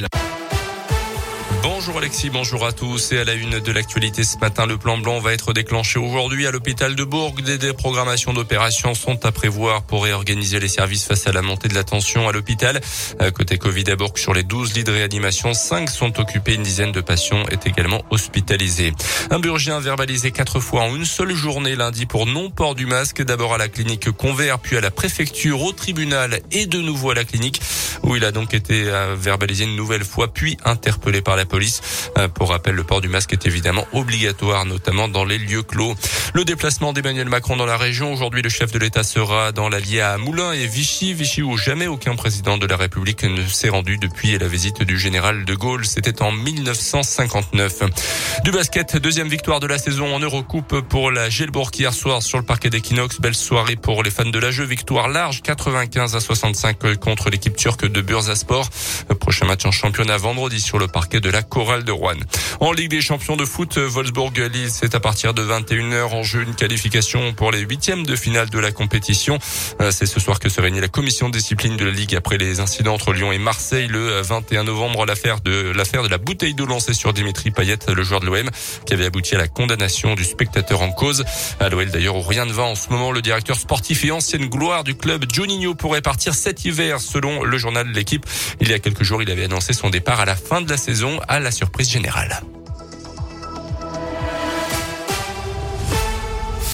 Le. Bonjour Alexis, bonjour à tous. Et à la une de l'actualité ce matin, le plan blanc va être déclenché aujourd'hui à l'hôpital de Bourg. Des déprogrammations d'opérations sont à prévoir pour réorganiser les services face à la montée de la tension à l'hôpital. Côté Covid à Bourg, sur les 12 lits de réanimation, 5 sont occupés. Une dizaine de patients est également hospitalisée. Un burgien verbalisé quatre fois en une seule journée lundi pour non-port du masque. D'abord à la clinique Convert, puis à la préfecture, au tribunal et de nouveau à la clinique où il a donc été euh, verbalisé une nouvelle fois puis interpellé par la police. Euh, pour rappel, le port du masque est évidemment obligatoire, notamment dans les lieux clos. Le déplacement d'Emmanuel Macron dans la région. Aujourd'hui, le chef de l'État sera dans l'Allier à Moulins et Vichy. Vichy où jamais aucun président de la République ne s'est rendu depuis la visite du général de Gaulle. C'était en 1959. Du basket, deuxième victoire de la saison en Eurocoupe pour la Gelbourg hier soir sur le parquet d'Equinox. Belle soirée pour les fans de la jeu. Victoire large, 95 à 65 contre l'équipe turque de Bursaspor. Prochain match en championnat vendredi sur le parquet de la Chorale de Rouen. En Ligue des champions de foot, Wolfsburg-Lille, c'est à partir de 21h en jeu une qualification pour les huitièmes de finale de la compétition. Euh, c'est ce soir que se réunit la commission de discipline de la Ligue après les incidents entre Lyon et Marseille le 21 novembre. L'affaire de l'affaire de la bouteille d'eau lancée sur Dimitri Payet, le joueur de l'OM, qui avait abouti à la condamnation du spectateur en cause. À l'OL d'ailleurs où rien ne va en ce moment, le directeur sportif et ancienne gloire du club, Juninho, pourrait partir cet hiver selon le journal l'équipe. Il y a quelques jours, il avait annoncé son départ à la fin de la saison à la surprise générale.